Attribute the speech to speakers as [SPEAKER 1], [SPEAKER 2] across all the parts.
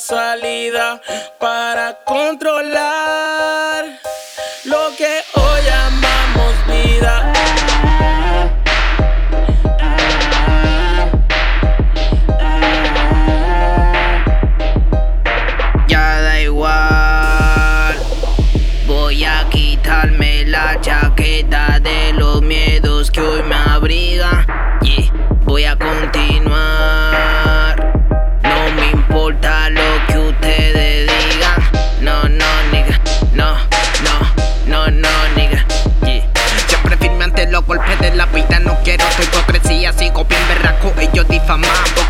[SPEAKER 1] salida para controlar lo que hoy llamamos vida.
[SPEAKER 2] Ya da igual, voy a quitarme la chaqueta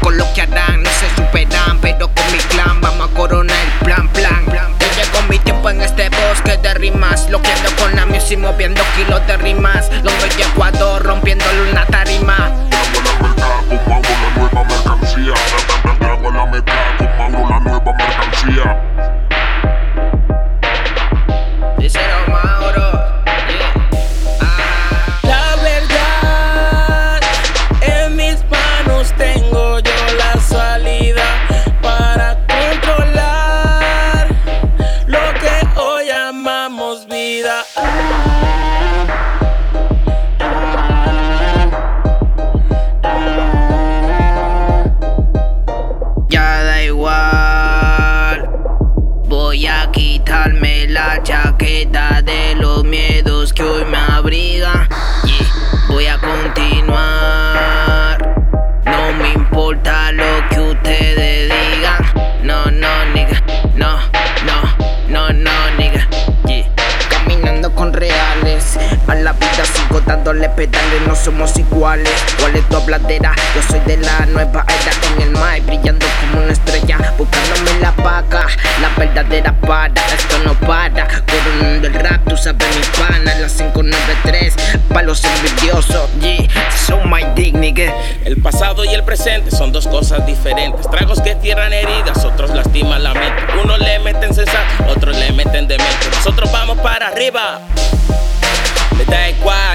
[SPEAKER 2] con lo que harán. No se superan, pero con mi clan vamos a coronar el plan, plan. plan. Ya llegó mi tiempo en este bosque de rimas. Lo quiero con la music moviendo kilos de rimas. Quitarme la chaqueta de los miedos que hoy me abrigan. Yeah. Voy a continuar. No me importa lo que ustedes digan. No, no, nigga. No, no, no, no, nigga. Yeah. Caminando con reales. A la vida sigo dándole pedales. No somos iguales. ¿Cuál es tu habladera? Los envidiosos. Yeah. So my dick.
[SPEAKER 1] El pasado y el presente son dos cosas diferentes. Tragos que cierran heridas, otros lastiman la mente. Unos le meten sensato, otros le meten demente. Nosotros vamos para arriba. Me da igual